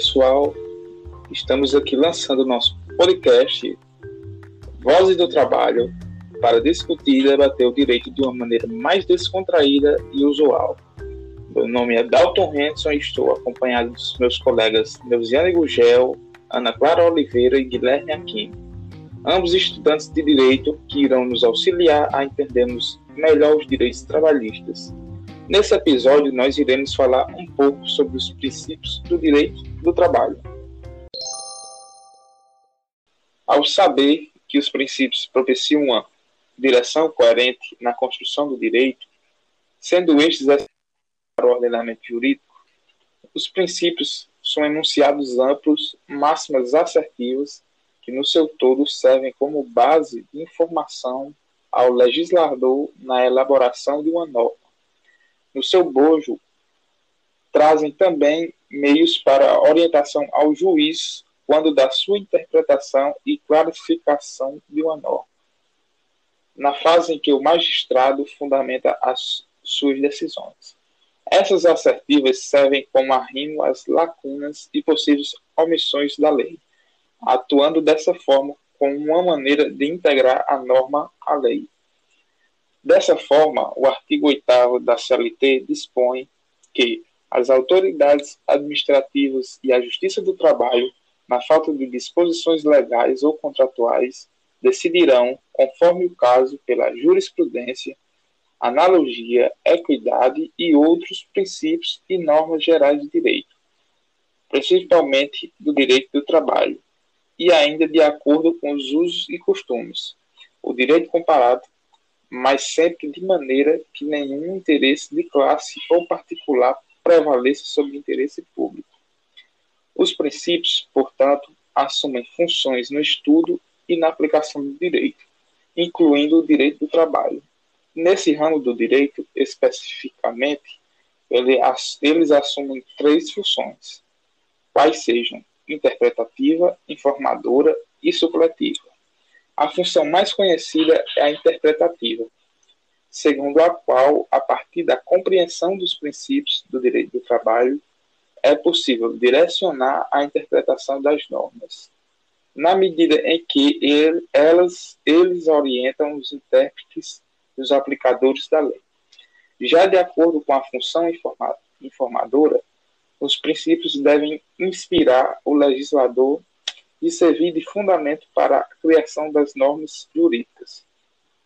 Pessoal. Estamos aqui lançando o nosso podcast Vozes do Trabalho para discutir e debater o direito de uma maneira mais descontraída e usual. Meu nome é Dalton Henson e estou acompanhado dos meus colegas Neuziane Gugel, Ana Clara Oliveira e Guilherme Aquino, ambos estudantes de direito que irão nos auxiliar a entendermos melhor os direitos trabalhistas. Nesse episódio, nós iremos falar um pouco sobre os princípios do direito do trabalho. Ao saber que os princípios propiciam uma direção coerente na construção do direito, sendo estes para o ordenamento jurídico, os princípios são enunciados amplos, máximas assertivas, que no seu todo servem como base de informação ao legislador na elaboração de uma norma. No seu bojo, trazem também meios para orientação ao juiz quando da sua interpretação e clarificação de uma norma. Na fase em que o magistrado fundamenta as suas decisões. Essas assertivas servem como arrimo às lacunas e possíveis omissões da lei, atuando dessa forma como uma maneira de integrar a norma à lei. Dessa forma, o artigo 8 da CLT dispõe que as autoridades administrativas e a Justiça do Trabalho na falta de disposições legais ou contratuais, decidirão, conforme o caso, pela jurisprudência, analogia, equidade e outros princípios e normas gerais de direito, principalmente do direito do trabalho, e ainda de acordo com os usos e costumes, o direito comparado, mas sempre de maneira que nenhum interesse de classe ou particular prevaleça sobre interesse público. Os princípios, portanto, assumem funções no estudo e na aplicação do direito, incluindo o direito do trabalho. Nesse ramo do direito, especificamente, eles assumem três funções, quais sejam interpretativa, informadora e supletiva. A função mais conhecida é a interpretativa, segundo a qual, a partir da compreensão dos princípios do direito do trabalho, é possível direcionar a interpretação das normas, na medida em que ele, elas, eles orientam os intérpretes e os aplicadores da lei. Já de acordo com a função informa, informadora, os princípios devem inspirar o legislador e servir de fundamento para a criação das normas jurídicas.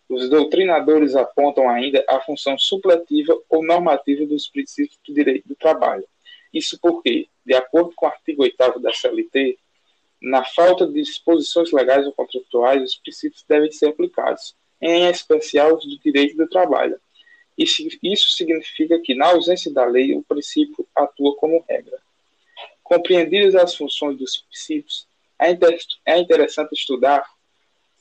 Os doutrinadores apontam ainda a função supletiva ou normativa dos princípios do direito do trabalho, isso porque, de acordo com o artigo 8 da CLT, na falta de disposições legais ou contratuais, os princípios devem ser aplicados, em especial os do direito do trabalho. Isso, significa que, na ausência da lei, o princípio atua como regra. Compreendidas as funções dos princípios, é, é interessante estudar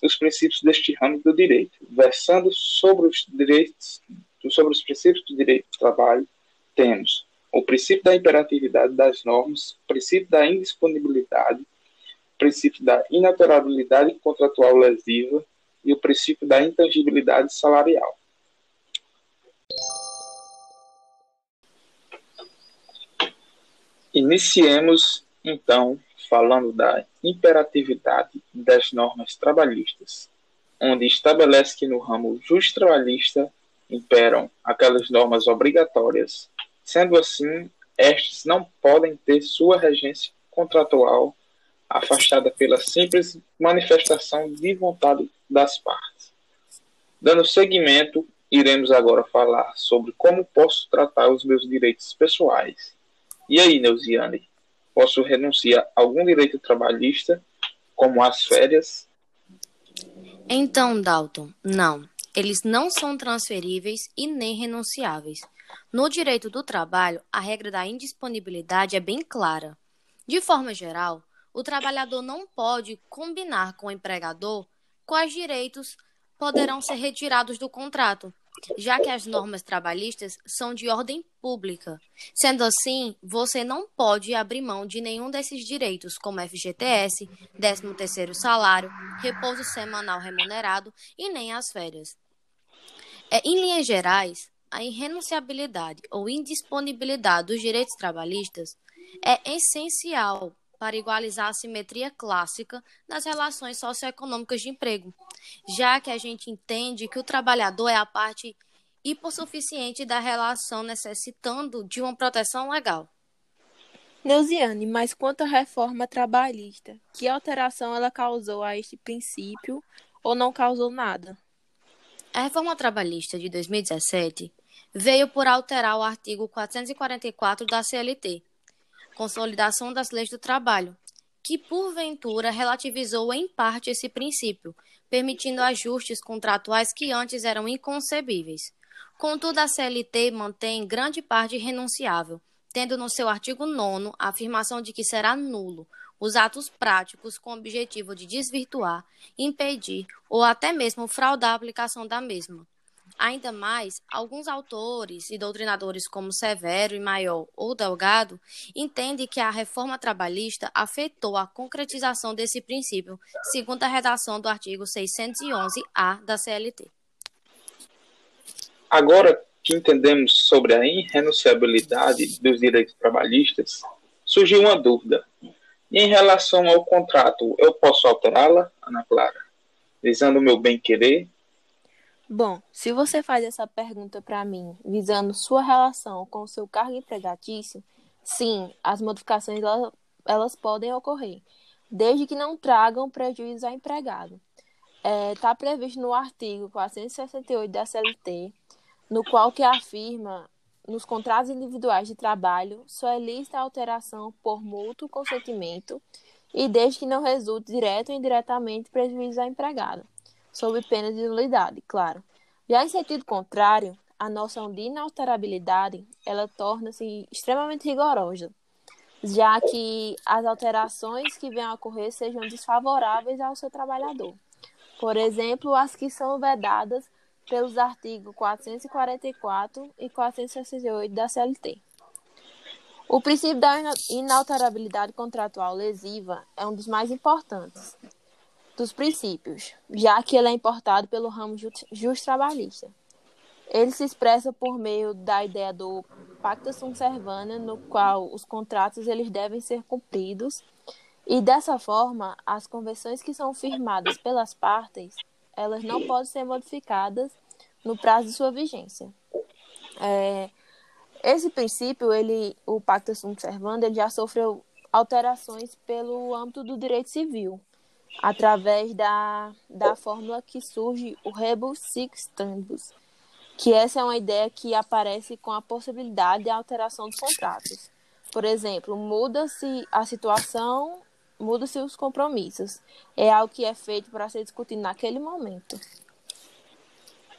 os princípios deste ramo do direito, versando sobre os direitos, sobre os princípios do direito do trabalho, temos o princípio da imperatividade das normas, o princípio da indisponibilidade, o princípio da inaturalidade contratual lesiva e o princípio da intangibilidade salarial. Iniciemos, então, falando da imperatividade das normas trabalhistas, onde estabelece que no ramo justo trabalhista imperam aquelas normas obrigatórias Sendo assim, estes não podem ter sua regência contratual afastada pela simples manifestação de vontade das partes. Dando seguimento, iremos agora falar sobre como posso tratar os meus direitos pessoais. E aí, Neuziane, posso renunciar a algum direito trabalhista, como as férias? Então, Dalton, não. Eles não são transferíveis e nem renunciáveis. No direito do trabalho, a regra da indisponibilidade é bem clara. De forma geral, o trabalhador não pode combinar com o empregador quais direitos poderão ser retirados do contrato, já que as normas trabalhistas são de ordem pública. Sendo assim, você não pode abrir mão de nenhum desses direitos, como FGTS, 13º salário, repouso semanal remunerado e nem as férias. É, em linhas gerais, a irrenunciabilidade ou indisponibilidade dos direitos trabalhistas é essencial para igualizar a simetria clássica das relações socioeconômicas de emprego, já que a gente entende que o trabalhador é a parte hipossuficiente da relação necessitando de uma proteção legal. Neuziane, mas quanto à reforma trabalhista, que alteração ela causou a este princípio ou não causou nada? A reforma trabalhista de 2017 veio por alterar o artigo 444 da CLT, Consolidação das Leis do Trabalho, que porventura relativizou em parte esse princípio, permitindo ajustes contratuais que antes eram inconcebíveis. Contudo, a CLT mantém grande parte renunciável tendo no seu artigo 9 a afirmação de que será nulo os atos práticos com o objetivo de desvirtuar, impedir ou até mesmo fraudar a aplicação da mesma. Ainda mais, alguns autores e doutrinadores como Severo e Maior ou Delgado entendem que a reforma trabalhista afetou a concretização desse princípio, segundo a redação do artigo 611-A da CLT. Agora, que entendemos sobre a irrenunciabilidade dos direitos trabalhistas, surgiu uma dúvida. Em relação ao contrato, eu posso alterá-la, Ana Clara, visando o meu bem-querer? Bom, se você faz essa pergunta para mim, visando sua relação com o seu cargo empregatício, sim, as modificações elas podem ocorrer, desde que não tragam prejuízo ao empregado. Está é, tá previsto no artigo 468 da CLT no qual que afirma nos contratos individuais de trabalho só é lícita a alteração por mútuo consentimento e desde que não resulte direto ou indiretamente prejuízo ao empregado, sob pena de nulidade, claro. Já em sentido contrário, a noção de inalterabilidade, ela torna-se extremamente rigorosa, já que as alterações que venham a ocorrer sejam desfavoráveis ao seu trabalhador. Por exemplo, as que são vedadas pelos artigos 444 e 468 da CLT. O princípio da inalterabilidade contratual lesiva é um dos mais importantes dos princípios, já que ele é importado pelo ramo trabalhista. Ele se expressa por meio da ideia do pacta sunt servanda, no qual os contratos eles devem ser cumpridos, e dessa forma, as convenções que são firmadas pelas partes elas não podem ser modificadas no prazo de sua vigência. É, esse princípio, ele, o Pacta Sunt Servanda, ele já sofreu alterações pelo âmbito do direito civil, através da, da fórmula que surge o rebus sic stantibus, que essa é uma ideia que aparece com a possibilidade de alteração dos contratos. Por exemplo, muda-se a situação muda-se os compromissos. É algo que é feito para ser discutido naquele momento.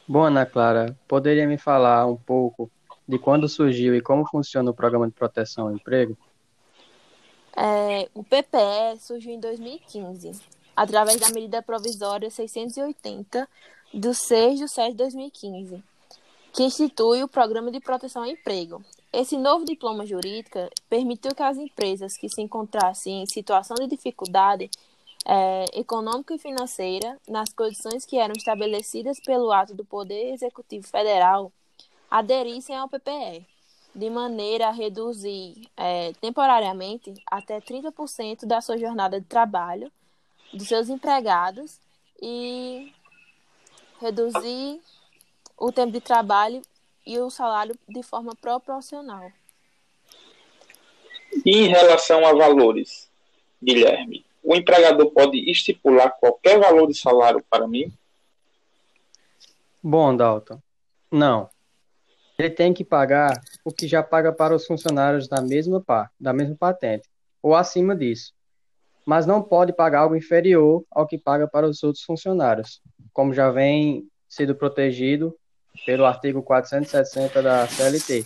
Bom, Ana Clara, poderia me falar um pouco de quando surgiu e como funciona o Programa de Proteção ao Emprego? É, o PPE surgiu em 2015, através da medida provisória 680 do 6 de 7 de 2015, que institui o Programa de Proteção ao Emprego, esse novo diploma jurídico permitiu que as empresas que se encontrassem em situação de dificuldade é, econômica e financeira, nas condições que eram estabelecidas pelo ato do Poder Executivo Federal, aderissem ao PPE, de maneira a reduzir é, temporariamente até 30% da sua jornada de trabalho dos seus empregados e reduzir o tempo de trabalho e o salário de forma proporcional. E em relação a valores, Guilherme, o empregador pode estipular qualquer valor de salário para mim? Bom, Dalton, não. Ele tem que pagar o que já paga para os funcionários da mesma par, da mesma patente, ou acima disso. Mas não pode pagar algo inferior ao que paga para os outros funcionários, como já vem sido protegido pelo artigo 460 da CLT,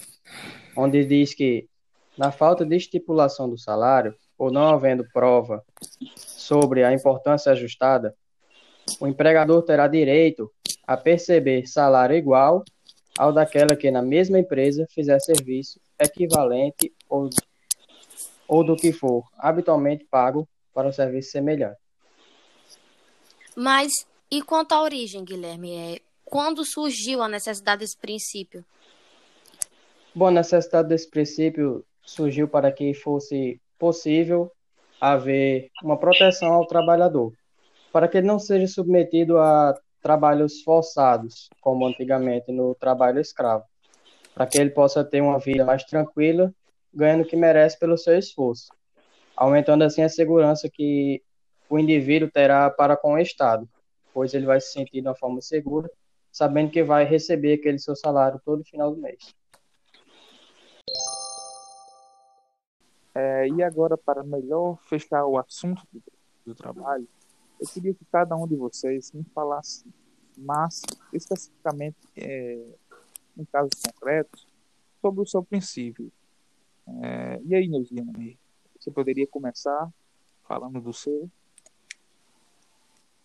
onde diz que, na falta de estipulação do salário, ou não havendo prova sobre a importância ajustada, o empregador terá direito a perceber salário igual ao daquela que na mesma empresa fizer serviço equivalente ou, ou do que for habitualmente pago para um serviço semelhante. Mas e quanto à origem, Guilherme? É, quando surgiu a necessidade desse princípio? Bom, a necessidade desse princípio surgiu para que fosse possível haver uma proteção ao trabalhador, para que ele não seja submetido a trabalhos forçados, como antigamente no trabalho escravo, para que ele possa ter uma vida mais tranquila, ganhando o que merece pelo seu esforço, aumentando assim a segurança que o indivíduo terá para com o Estado, pois ele vai se sentir de uma forma segura, sabendo que vai receber aquele seu salário todo final do mês. É, e agora, para melhor fechar o assunto do, do, trabalho, eu queria que cada um de vocês me falasse mais especificamente, é, em casos concretos, sobre o seu princípio. É, e aí, Neuziane, você poderia começar falando do seu?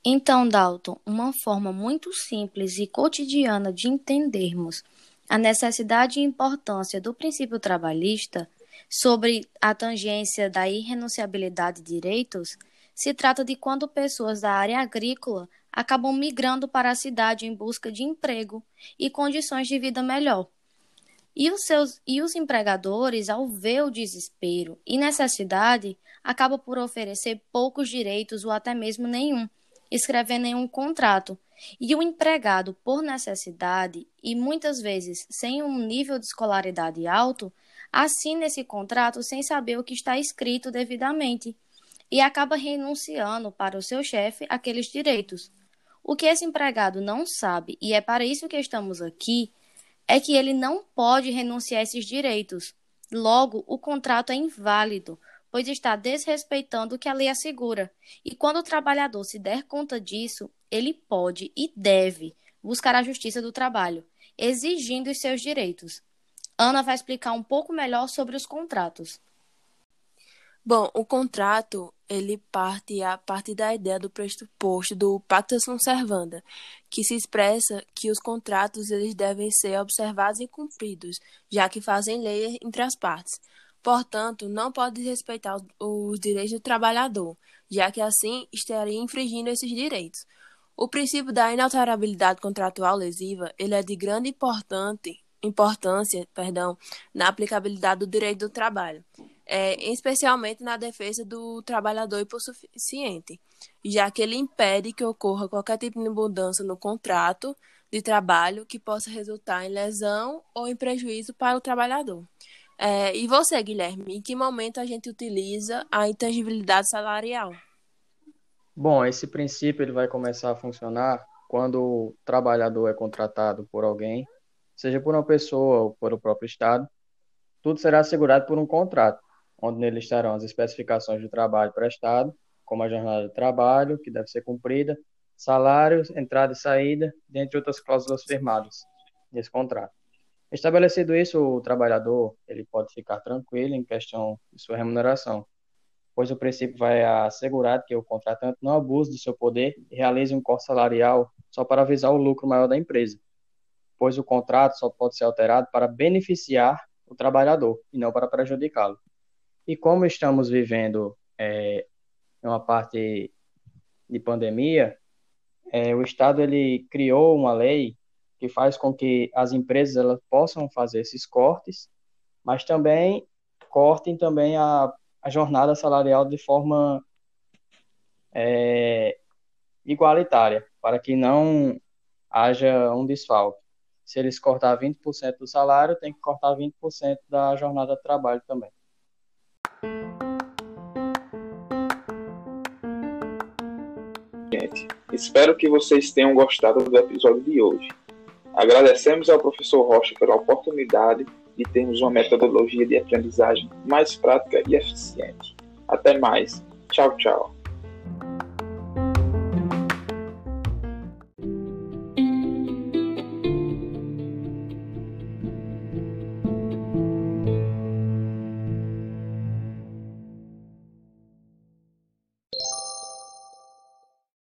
Então, Dalton, uma forma muito simples e cotidiana de entendermos a necessidade e importância do princípio trabalhista sobre a tangência da irrenunciabilidade de direitos, se trata de quando pessoas da área agrícola acabam migrando para a cidade em busca de emprego e condições de vida melhor. E os, seus, e os empregadores, ao ver o desespero e necessidade, acabam por oferecer poucos direitos ou até mesmo nenhum, escrevendo nenhum contrato. E o empregado, por necessidade e muitas vezes sem um nível de escolaridade alto, assina esse contrato sem saber o que está escrito devidamente e acaba renunciando para o seu chefe aqueles direitos. O que esse empregado não sabe, e é para isso que estamos aqui, é que ele não pode renunciar a esses direitos. Logo, o contrato é inválido, pois está desrespeitando o que a lei assegura. E quando o trabalhador se der conta disso, ele pode e deve buscar a justiça do trabalho, exigindo os seus direitos. Ana vai explicar um pouco melhor sobre os contratos. Bom, o contrato, ele parte a partir da ideia do pressuposto do pacta sunt servanda, que se expressa que os contratos eles devem ser observados e cumpridos, já que fazem lei entre as partes. Portanto, não pode respeitar os direitos do trabalhador, já que assim estaria infringindo esses direitos. O princípio da inalterabilidade contratual lesiva, ele é de grande importante importância perdão, na aplicabilidade do direito do trabalho, é, especialmente na defesa do trabalhador hipossuficiente, já que ele impede que ocorra qualquer tipo de mudança no contrato de trabalho que possa resultar em lesão ou em prejuízo para o trabalhador. É, e você, Guilherme, em que momento a gente utiliza a intangibilidade salarial? Bom, esse princípio ele vai começar a funcionar quando o trabalhador é contratado por alguém seja por uma pessoa ou por o próprio Estado, tudo será assegurado por um contrato, onde nele estarão as especificações do trabalho prestado, como a jornada de trabalho, que deve ser cumprida, salários, entrada e saída, dentre outras cláusulas firmadas nesse contrato. Estabelecido isso, o trabalhador ele pode ficar tranquilo em questão de sua remuneração, pois o princípio vai assegurar que o contratante não abuse do seu poder e realize um corte salarial só para avisar o lucro maior da empresa pois o contrato só pode ser alterado para beneficiar o trabalhador e não para prejudicá-lo. E como estamos vivendo é, uma parte de pandemia, é, o Estado ele criou uma lei que faz com que as empresas elas possam fazer esses cortes, mas também cortem também a, a jornada salarial de forma é, igualitária, para que não haja um desfalque se eles cortar 20% do salário, tem que cortar 20% da jornada de trabalho também. Espero que vocês tenham gostado do episódio de hoje. Agradecemos ao professor Rocha pela oportunidade de termos uma metodologia de aprendizagem mais prática e eficiente. Até mais. Tchau, tchau.